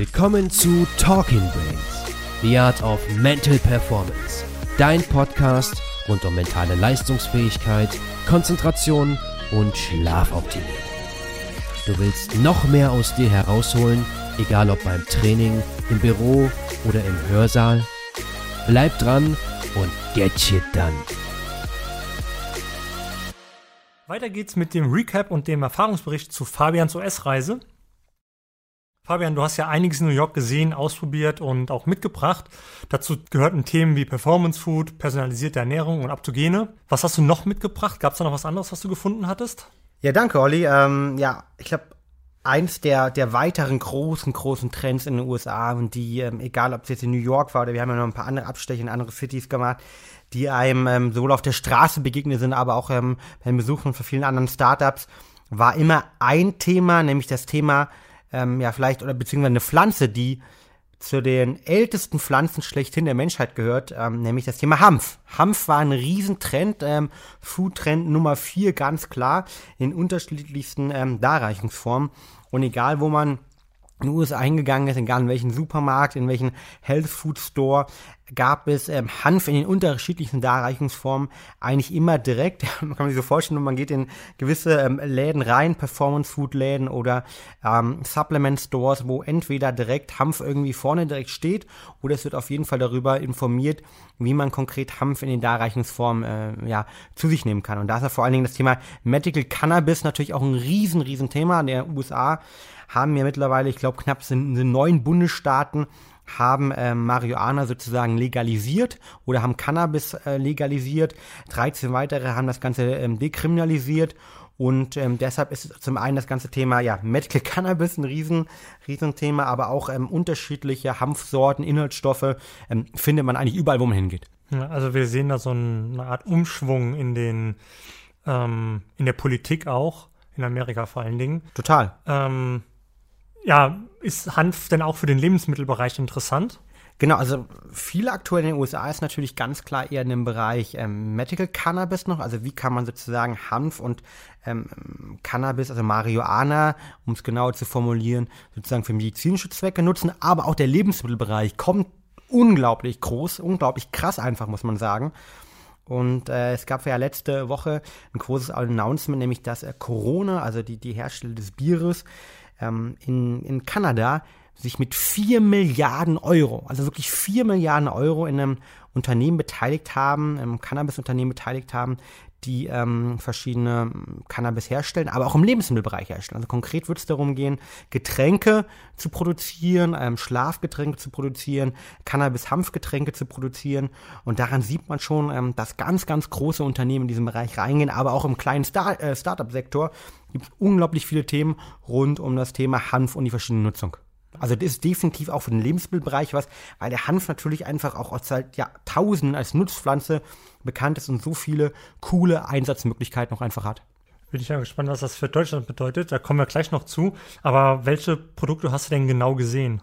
Willkommen zu Talking Brains, The Art of Mental Performance. Dein Podcast rund um mentale Leistungsfähigkeit, Konzentration und Schlafoptimierung. Du willst noch mehr aus dir herausholen, egal ob beim Training, im Büro oder im Hörsaal? Bleib dran und get shit done. Weiter geht's mit dem Recap und dem Erfahrungsbericht zu Fabians US-Reise. Fabian, du hast ja einiges in New York gesehen, ausprobiert und auch mitgebracht. Dazu gehörten Themen wie Performance Food, personalisierte Ernährung und Aptogene. Was hast du noch mitgebracht? Gab es da noch was anderes, was du gefunden hattest? Ja, danke, Olli. Ähm, ja, ich glaube, eins der, der weiteren großen, großen Trends in den USA und die, ähm, egal ob es jetzt in New York war oder wir haben ja noch ein paar andere Absteche in andere Cities gemacht, die einem ähm, sowohl auf der Straße begegnet sind, aber auch ähm, beim Besuchen von vielen anderen Startups, war immer ein Thema, nämlich das Thema ähm, ja vielleicht oder beziehungsweise eine Pflanze, die zu den ältesten Pflanzen schlechthin der Menschheit gehört, ähm, nämlich das Thema Hanf. Hanf war ein Riesentrend, ähm, Foodtrend Nummer vier ganz klar, in unterschiedlichsten ähm, Darreichungsformen. Und egal, wo man in den USA eingegangen ist, egal in welchen Supermarkt, in welchen Health Food Store, gab es ähm, Hanf in den unterschiedlichsten Darreichungsformen eigentlich immer direkt. man kann sich so vorstellen, man geht in gewisse ähm, Läden rein, Performance Food Läden oder ähm, Supplement Stores, wo entweder direkt Hanf irgendwie vorne direkt steht oder es wird auf jeden Fall darüber informiert, wie man konkret Hanf in den Darreichungsformen äh, ja, zu sich nehmen kann. Und da ist ja vor allen Dingen das Thema Medical Cannabis natürlich auch ein riesen, riesen Thema. In der USA haben ja mittlerweile, ich glaube, knapp sind, sind neun Bundesstaaten haben äh, Marihuana sozusagen legalisiert oder haben Cannabis äh, legalisiert. 13 weitere haben das Ganze ähm, dekriminalisiert. Und ähm, deshalb ist zum einen das ganze Thema ja Medical Cannabis ein riesen, riesen Thema, aber auch ähm, unterschiedliche Hanfsorten, Inhaltsstoffe ähm, findet man eigentlich überall, wo man hingeht. Also wir sehen da so eine Art Umschwung in den ähm, in der Politik auch, in Amerika vor allen Dingen. Total. Ähm, ja, ist Hanf denn auch für den Lebensmittelbereich interessant? Genau, also viel aktuell in den USA ist natürlich ganz klar eher in dem Bereich ähm, Medical Cannabis noch. Also wie kann man sozusagen Hanf und ähm, Cannabis, also Marihuana, um es genauer zu formulieren, sozusagen für medizinische Zwecke nutzen. Aber auch der Lebensmittelbereich kommt unglaublich groß, unglaublich krass einfach, muss man sagen. Und äh, es gab ja letzte Woche ein großes Announcement, nämlich dass äh, Corona, also die, die Hersteller des Bieres, ähm, in, in Kanada sich mit 4 Milliarden Euro, also wirklich 4 Milliarden Euro in einem Unternehmen beteiligt haben, einem Cannabis-Unternehmen beteiligt haben, die ähm, verschiedene Cannabis herstellen, aber auch im Lebensmittelbereich herstellen. Also konkret wird es darum gehen, Getränke zu produzieren, ähm, Schlafgetränke zu produzieren, Cannabis-Hanfgetränke zu produzieren. Und daran sieht man schon, ähm, dass ganz, ganz große Unternehmen in diesem Bereich reingehen, aber auch im kleinen Star äh, Startup-Sektor gibt es unglaublich viele Themen rund um das Thema Hanf und die verschiedene Nutzung. Also das ist definitiv auch für den Lebensmittelbereich was, weil der Hanf natürlich einfach auch seit Jahrtausenden als Nutzpflanze bekannt ist und so viele coole Einsatzmöglichkeiten auch einfach hat. Bin ich ja gespannt, was das für Deutschland bedeutet. Da kommen wir gleich noch zu. Aber welche Produkte hast du denn genau gesehen?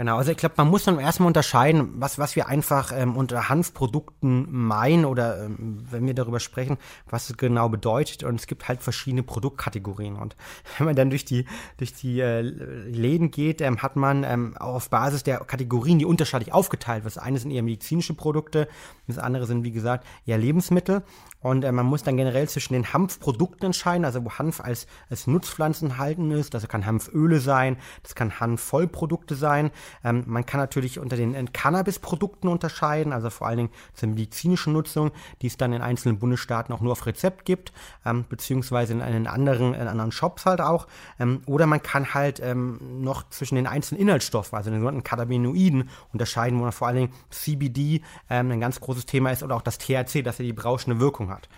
Genau, also ich glaube, man muss dann erstmal unterscheiden, was, was wir einfach ähm, unter Hanfprodukten meinen oder ähm, wenn wir darüber sprechen, was es genau bedeutet. Und es gibt halt verschiedene Produktkategorien. Und wenn man dann durch die, durch die äh, Läden geht, ähm, hat man ähm, auf Basis der Kategorien die unterschiedlich aufgeteilt. Das eine sind eher medizinische Produkte, das andere sind, wie gesagt, eher Lebensmittel. Und äh, man muss dann generell zwischen den Hanfprodukten entscheiden, also wo Hanf als, als Nutzpflanzen halten ist. Das kann Hanföle sein, das kann Hanfvollprodukte sein. Ähm, man kann natürlich unter den äh, Cannabis-Produkten unterscheiden, also vor allen Dingen zur medizinischen Nutzung, die es dann in einzelnen Bundesstaaten auch nur auf Rezept gibt, ähm, beziehungsweise in, einen anderen, in anderen Shops halt auch. Ähm, oder man kann halt ähm, noch zwischen den einzelnen Inhaltsstoffen, also den sogenannten Cannabinoiden, unterscheiden, wo man vor allen Dingen CBD ähm, ein ganz großes Thema ist oder auch das THC, das ja die berauschende Wirkung hat.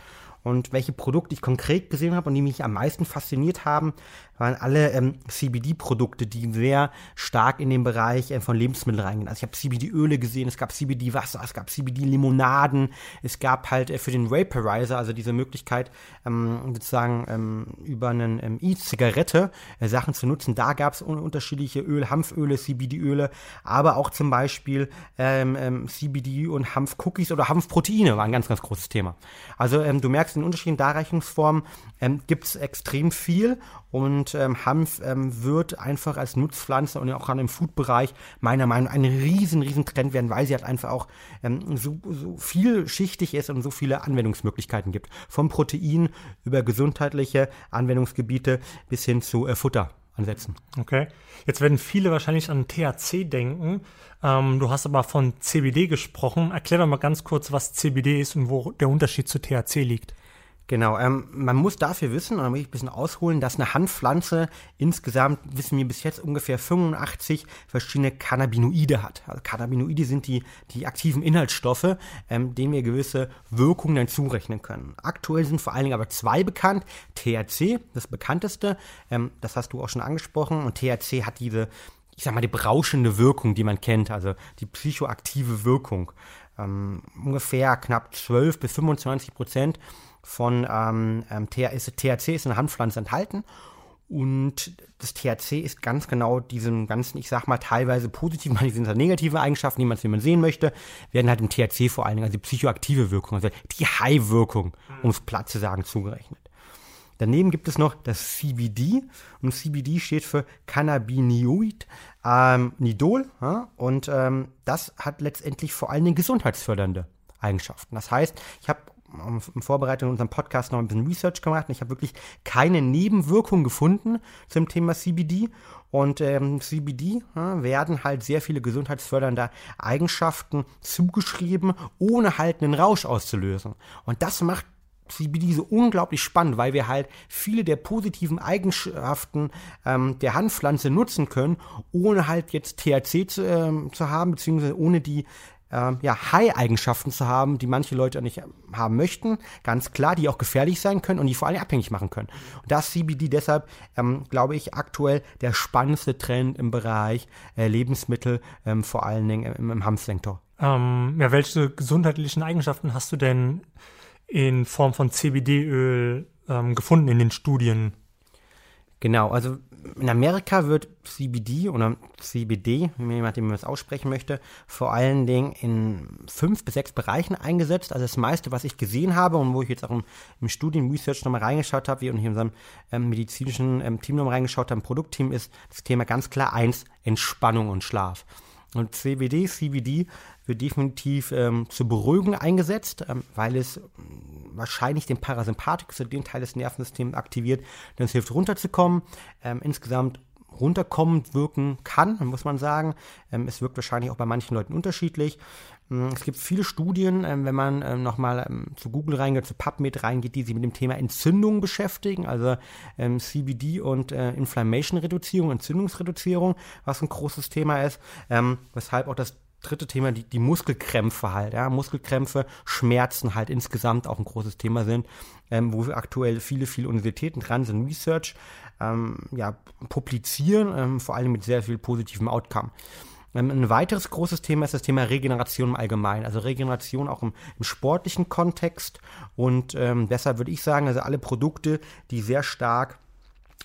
Und welche Produkte ich konkret gesehen habe und die mich am meisten fasziniert haben, waren alle ähm, CBD-Produkte, die sehr stark in den Bereich äh, von Lebensmitteln reingehen. Also ich habe CBD-Öle gesehen, es gab CBD-Wasser, es gab CBD-Limonaden, es gab halt äh, für den Vaporizer, also diese Möglichkeit, ähm, sozusagen ähm, über eine ähm, E-Zigarette äh, Sachen zu nutzen. Da gab es un unterschiedliche Öl, Hanföle, CBD-Öle, aber auch zum Beispiel ähm, ähm, CBD und Hanf-Cookies oder Hanfproteine war ein ganz, ganz großes Thema. Also du merkst, in unterschiedlichen Darreichungsformen ähm, gibt es extrem viel und und ähm, Hanf ähm, wird einfach als Nutzpflanze und auch gerade im Food-Bereich meiner Meinung nach ein riesen, riesen Trend werden, weil sie halt einfach auch ähm, so, so vielschichtig ist und so viele Anwendungsmöglichkeiten gibt. Vom Protein über gesundheitliche Anwendungsgebiete bis hin zu äh, Futter ansetzen. Okay. Jetzt werden viele wahrscheinlich an THC denken. Ähm, du hast aber von CBD gesprochen. Erklär doch mal ganz kurz, was CBD ist und wo der Unterschied zu THC liegt. Genau, ähm, man muss dafür wissen, und da muss ich ein bisschen ausholen, dass eine Hanfpflanze insgesamt, wissen wir bis jetzt, ungefähr 85 verschiedene Cannabinoide hat. Also Cannabinoide sind die, die aktiven Inhaltsstoffe, ähm, denen wir gewisse Wirkungen dann zurechnen können. Aktuell sind vor allen Dingen aber zwei bekannt. THC, das bekannteste, ähm, das hast du auch schon angesprochen, und THC hat diese, ich sag mal, die berauschende Wirkung, die man kennt, also die psychoaktive Wirkung. Ähm, ungefähr knapp 12 bis 25 Prozent von ähm, ähm THC ist in der Hanfpflanze enthalten. Und das THC ist ganz genau diesen ganzen, ich sag mal, teilweise positiven, manchmal sind es negative Eigenschaften, die man, wie man sehen möchte, werden halt im THC vor allen Dingen, also die psychoaktive Wirkung, also die High-Wirkung, um es platt zu sagen, zugerechnet. Daneben gibt es noch das CBD und CBD steht für Cannabinoid ähm, Nidol ja, und ähm, das hat letztendlich vor allen Dingen gesundheitsfördernde Eigenschaften. Das heißt, ich habe in Vorbereitung unserem Podcast noch ein bisschen Research gemacht und ich habe wirklich keine Nebenwirkungen gefunden zum Thema CBD. Und ähm, CBD ja, werden halt sehr viele gesundheitsfördernde Eigenschaften zugeschrieben, ohne halt einen Rausch auszulösen. Und das macht CBD so unglaublich spannend, weil wir halt viele der positiven Eigenschaften ähm, der Hanfpflanze nutzen können, ohne halt jetzt THC zu, ähm, zu haben, beziehungsweise ohne die äh, ja, High-Eigenschaften zu haben, die manche Leute nicht haben möchten, ganz klar, die auch gefährlich sein können und die vor allem abhängig machen können. Und das CBD deshalb, ähm, glaube ich, aktuell der spannendste Trend im Bereich äh, Lebensmittel, ähm, vor allen Dingen im, im Hanfsektor. Ähm, ja, welche gesundheitlichen Eigenschaften hast du denn in Form von CBD-Öl ähm, gefunden in den Studien? Genau, also in Amerika wird CBD oder CBD, wie man das aussprechen möchte, vor allen Dingen in fünf bis sechs Bereichen eingesetzt. Also das meiste, was ich gesehen habe und wo ich jetzt auch im, im Studien-Research nochmal reingeschaut habe, wie und hier in unserem ähm, medizinischen ähm, Team nochmal reingeschaut haben, Produktteam, ist das Thema ganz klar eins, Entspannung und Schlaf. Und CBD, CBD wird definitiv ähm, zur Beruhigung eingesetzt, ähm, weil es wahrscheinlich den Parasympathikus, also den Teil des Nervensystems aktiviert, dann es hilft runterzukommen. Ähm, insgesamt runterkommend wirken kann, muss man sagen. Ähm, es wirkt wahrscheinlich auch bei manchen Leuten unterschiedlich. Ähm, es gibt viele Studien, ähm, wenn man ähm, nochmal zu Google reingeht, zu PubMed reingeht, die sich mit dem Thema Entzündung beschäftigen, also CBD und äh, Inflammation-Reduzierung, Entzündungsreduzierung, was ein großes Thema ist, weshalb auch das dritte Thema, die, die Muskelkrämpfe halt, ja, Muskelkrämpfe, Schmerzen halt insgesamt auch ein großes Thema sind, ähm, wo aktuell viele, viele Universitäten dran sind, Research, ähm, ja, publizieren, ähm, vor allem mit sehr viel positivem Outcome. Ähm, ein weiteres großes Thema ist das Thema Regeneration im Allgemeinen, also Regeneration auch im, im sportlichen Kontext. Und ähm, deshalb würde ich sagen, also alle Produkte, die sehr stark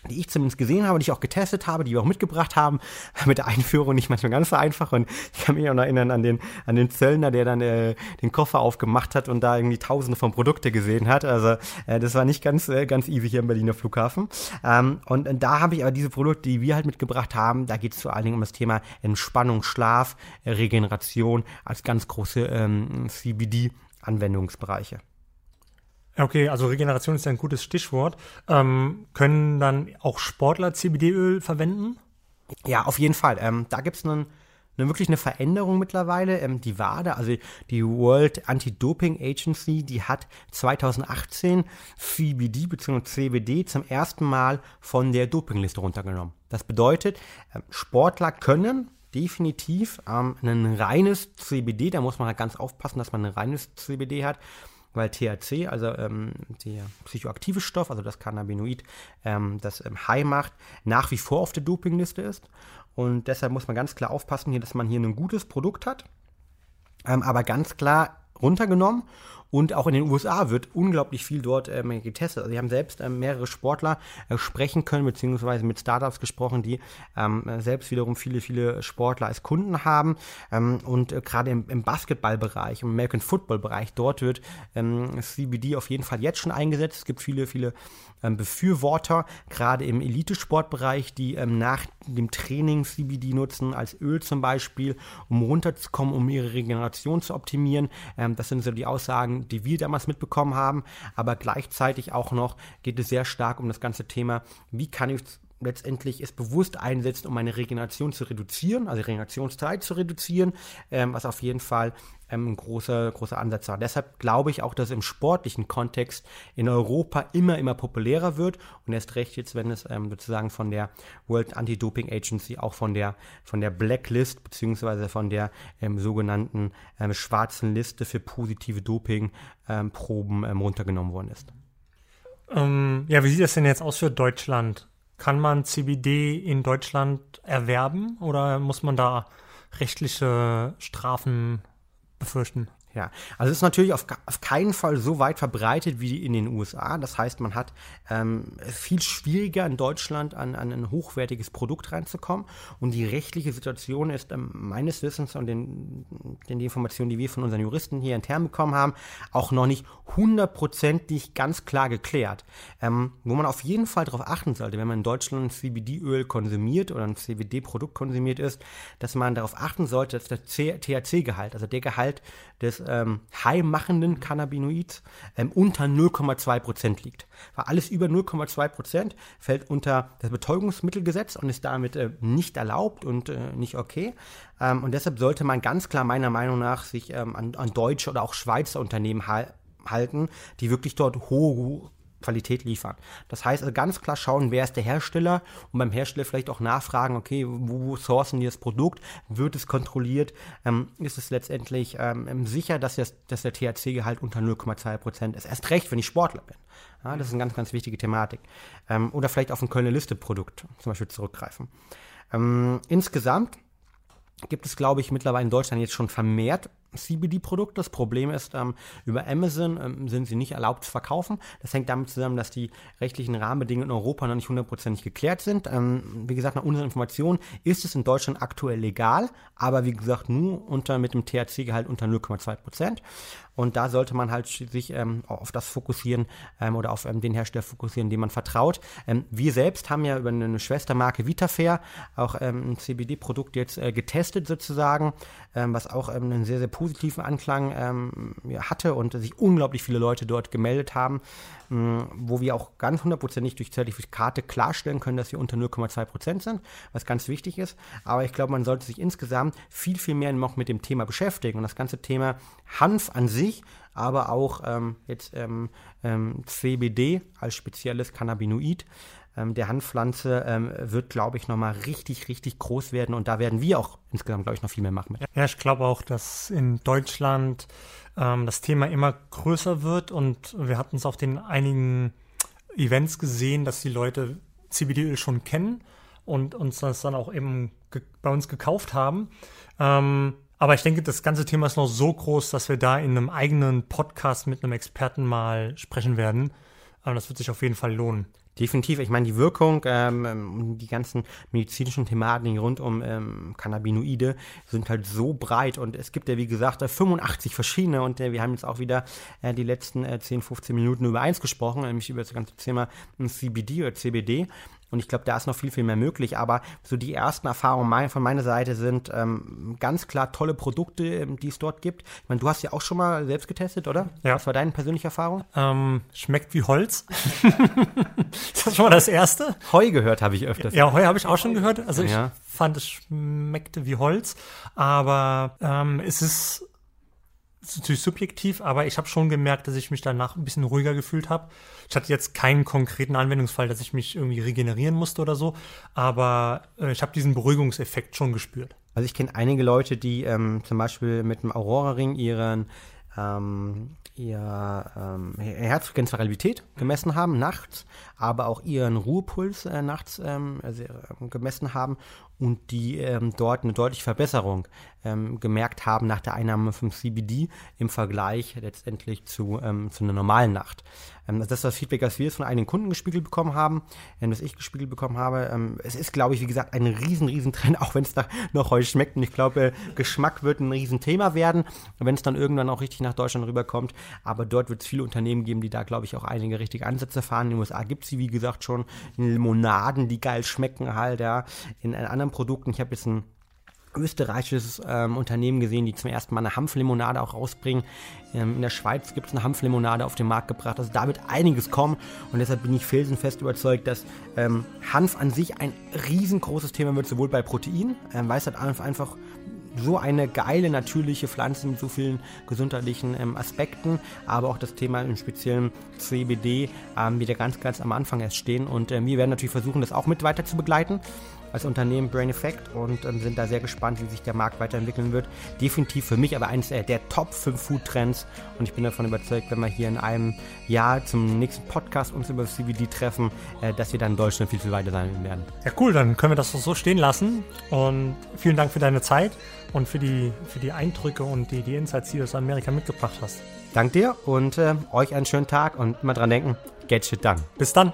die ich zumindest gesehen habe, die ich auch getestet habe, die wir auch mitgebracht haben, mit der Einführung nicht manchmal ganz so einfach. Und ich kann mich auch noch erinnern an den, an den Zöllner, der dann äh, den Koffer aufgemacht hat und da irgendwie tausende von Produkte gesehen hat. Also äh, das war nicht ganz, äh, ganz easy hier im Berliner Flughafen. Ähm, und, und da habe ich aber diese Produkte, die wir halt mitgebracht haben, da geht es vor allen Dingen um das Thema Entspannung, Schlaf, Regeneration als ganz große ähm, CBD-Anwendungsbereiche. Okay, also Regeneration ist ein gutes Stichwort. Ähm, können dann auch Sportler CBD-Öl verwenden? Ja, auf jeden Fall. Ähm, da gibt es einen eine, wirklich eine Veränderung mittlerweile. Ähm, die WADA, also die World Anti-Doping Agency, die hat 2018 CBD bzw. CBD zum ersten Mal von der Dopingliste runtergenommen. Das bedeutet, ähm, Sportler können definitiv ähm, ein reines CBD, da muss man halt ganz aufpassen, dass man ein reines CBD hat, weil THC, also ähm, der psychoaktive Stoff, also das Cannabinoid, ähm, das ähm, High macht, nach wie vor auf der Dopingliste ist. Und deshalb muss man ganz klar aufpassen, hier, dass man hier ein gutes Produkt hat, ähm, aber ganz klar runtergenommen Und auch in den USA wird unglaublich viel dort ähm, getestet. Also, sie haben selbst ähm, mehrere Sportler äh, sprechen können, beziehungsweise mit Startups gesprochen, die ähm, selbst wiederum viele, viele Sportler als Kunden haben. Ähm, und äh, gerade im, im Basketballbereich, im American Football-Bereich, dort wird ähm, CBD auf jeden Fall jetzt schon eingesetzt. Es gibt viele, viele ähm, Befürworter, gerade im Elitesportbereich, die nach dem Training CBD nutzen, als Öl zum Beispiel, um runterzukommen, um ihre Regeneration zu optimieren. Das sind so die Aussagen, die wir damals mitbekommen haben. Aber gleichzeitig auch noch geht es sehr stark um das ganze Thema, wie kann ich letztendlich es bewusst einsetzt, um meine Regeneration zu reduzieren, also Regenerationszeit zu reduzieren, ähm, was auf jeden Fall ähm, ein großer, großer Ansatz war. Deshalb glaube ich auch, dass im sportlichen Kontext in Europa immer, immer populärer wird und erst recht jetzt, wenn es ähm, sozusagen von der World Anti-Doping Agency auch von der, von der Blacklist beziehungsweise von der ähm, sogenannten ähm, schwarzen Liste für positive Dopingproben ähm, runtergenommen worden ist. Ähm, ja, wie sieht das denn jetzt aus für Deutschland? Kann man CBD in Deutschland erwerben oder muss man da rechtliche Strafen befürchten? Ja, also es ist natürlich auf, auf keinen Fall so weit verbreitet wie in den USA. Das heißt, man hat ähm, viel schwieriger in Deutschland an, an ein hochwertiges Produkt reinzukommen. Und die rechtliche Situation ist ähm, meines Wissens und den, den Informationen, die wir von unseren Juristen hier intern bekommen haben, auch noch nicht hundertprozentig ganz klar geklärt. Ähm, wo man auf jeden Fall darauf achten sollte, wenn man in Deutschland CBD-Öl konsumiert oder ein CBD-Produkt konsumiert ist, dass man darauf achten sollte, dass der THC-Gehalt, also der Gehalt des ähm, high-machenden Cannabinoids ähm, unter 0,2% liegt. Weil alles über 0,2% fällt unter das Betäubungsmittelgesetz und ist damit äh, nicht erlaubt und äh, nicht okay. Ähm, und deshalb sollte man ganz klar meiner Meinung nach sich ähm, an, an deutsche oder auch Schweizer Unternehmen halten, die wirklich dort hohe Qualität liefern. Das heißt also ganz klar schauen, wer ist der Hersteller und beim Hersteller vielleicht auch nachfragen, okay, wo sourcen die das Produkt, wird es kontrolliert, ähm, ist es letztendlich ähm, sicher, dass, das, dass der THC-Gehalt unter 0,2% ist. Erst recht, wenn ich Sportler bin. Ja, das ist eine ganz, ganz wichtige Thematik. Ähm, oder vielleicht auf ein Kölner Liste-Produkt zum Beispiel zurückgreifen. Ähm, insgesamt gibt es, glaube ich, mittlerweile in Deutschland jetzt schon vermehrt CBD-Produkte. Das Problem ist, ähm, über Amazon ähm, sind sie nicht erlaubt zu verkaufen. Das hängt damit zusammen, dass die rechtlichen Rahmenbedingungen in Europa noch nicht hundertprozentig geklärt sind. Ähm, wie gesagt, nach unseren Informationen ist es in Deutschland aktuell legal, aber wie gesagt nur unter mit dem THC-Gehalt unter 0,2 Prozent. Und da sollte man halt sich ähm, auf das fokussieren ähm, oder auf ähm, den Hersteller fokussieren, dem man vertraut. Ähm, wir selbst haben ja über eine Schwestermarke Vitafair auch ähm, ein CBD-Produkt jetzt äh, getestet sozusagen, ähm, was auch einen sehr, sehr positiven Anklang hatte und sich unglaublich viele Leute dort gemeldet haben, mh, wo wir auch ganz hundertprozentig durch Zertifikate klarstellen können, dass wir unter 0,2 Prozent sind, was ganz wichtig ist. Aber ich glaube, man sollte sich insgesamt viel, viel mehr noch mit dem Thema beschäftigen und das ganze Thema Hanf an sich sich, aber auch ähm, jetzt ähm, ähm, CBD als spezielles Cannabinoid ähm, der Hanfpflanze ähm, wird, glaube ich, nochmal richtig, richtig groß werden und da werden wir auch insgesamt, glaube ich, noch viel mehr machen. Ja, ich glaube auch, dass in Deutschland ähm, das Thema immer größer wird und wir hatten es auf den einigen Events gesehen, dass die Leute CBD-Öl schon kennen und uns das dann auch eben bei uns gekauft haben. Ähm, aber ich denke, das ganze Thema ist noch so groß, dass wir da in einem eigenen Podcast mit einem Experten mal sprechen werden. Das wird sich auf jeden Fall lohnen. Definitiv. Ich meine, die Wirkung, ähm, die ganzen medizinischen Thematiken rund um ähm, Cannabinoide sind halt so breit und es gibt ja, wie gesagt, 85 verschiedene und äh, wir haben jetzt auch wieder äh, die letzten äh, 10, 15 Minuten über eins gesprochen, nämlich über das ganze Thema CBD oder CBD. Und ich glaube, da ist noch viel, viel mehr möglich. Aber so die ersten Erfahrungen von meiner Seite sind ähm, ganz klar tolle Produkte, ähm, die es dort gibt. Ich meine, du hast ja auch schon mal selbst getestet, oder? Ja. Was war deine persönliche Erfahrung? Ähm, schmeckt wie Holz. das ist schon mal das Erste. Heu gehört habe ich öfters. Ja, Heu habe ich auch schon gehört. Also ich ja. fand, es schmeckte wie Holz. Aber ähm, es ist natürlich subjektiv, aber ich habe schon gemerkt, dass ich mich danach ein bisschen ruhiger gefühlt habe. Ich hatte jetzt keinen konkreten Anwendungsfall, dass ich mich irgendwie regenerieren musste oder so, aber äh, ich habe diesen Beruhigungseffekt schon gespürt. Also ich kenne einige Leute, die ähm, zum Beispiel mit dem Aurora-Ring ihren ähm, ihr ähm, Herzfrequenzvariabilität gemessen haben nachts, aber auch ihren Ruhepuls äh, nachts ähm, also, äh, gemessen haben und die ähm, dort eine deutliche Verbesserung ähm, gemerkt haben nach der Einnahme vom CBD im Vergleich letztendlich zu, ähm, zu einer normalen Nacht. Ähm, das ist das Feedback, das wir jetzt von einigen Kunden gespiegelt bekommen haben, ähm, das ich gespiegelt bekommen habe. Ähm, es ist, glaube ich, wie gesagt, ein riesen, riesen Trend, auch wenn es da noch heute schmeckt. Und ich glaube, Geschmack wird ein riesen Thema werden, wenn es dann irgendwann auch richtig nach Deutschland rüberkommt. Aber dort wird es viele Unternehmen geben, die da, glaube ich, auch einige richtige Ansätze fahren. In den USA gibt es sie, wie gesagt, schon Limonaden, die geil schmecken halt, ja. In anderen Produkten, ich habe jetzt ein österreichisches ähm, Unternehmen gesehen, die zum ersten Mal eine Hanflimonade auch rausbringen. Ähm, in der Schweiz gibt es eine Hanflimonade auf den Markt gebracht. Also da wird einiges kommen und deshalb bin ich felsenfest überzeugt, dass ähm, Hanf an sich ein riesengroßes Thema wird, sowohl bei Protein, ähm, weil es halt einfach so eine geile natürliche Pflanze mit so vielen gesundheitlichen ähm, Aspekten, aber auch das Thema im speziellen CBD ähm, wieder ganz, ganz am Anfang erst stehen und äh, wir werden natürlich versuchen, das auch mit weiter zu begleiten als Unternehmen Brain Effect und ähm, sind da sehr gespannt, wie sich der Markt weiterentwickeln wird. Definitiv für mich aber eines der, der Top 5 Food Trends und ich bin davon überzeugt, wenn wir hier in einem Jahr zum nächsten Podcast uns über CBD treffen, äh, dass wir dann in Deutschland viel, viel weiter sein werden. Ja, cool, dann können wir das so stehen lassen und vielen Dank für deine Zeit und für die, für die Eindrücke und die, die Insights, die du aus Amerika mitgebracht hast. Dank dir und äh, euch einen schönen Tag und immer dran denken, get shit done. Bis dann.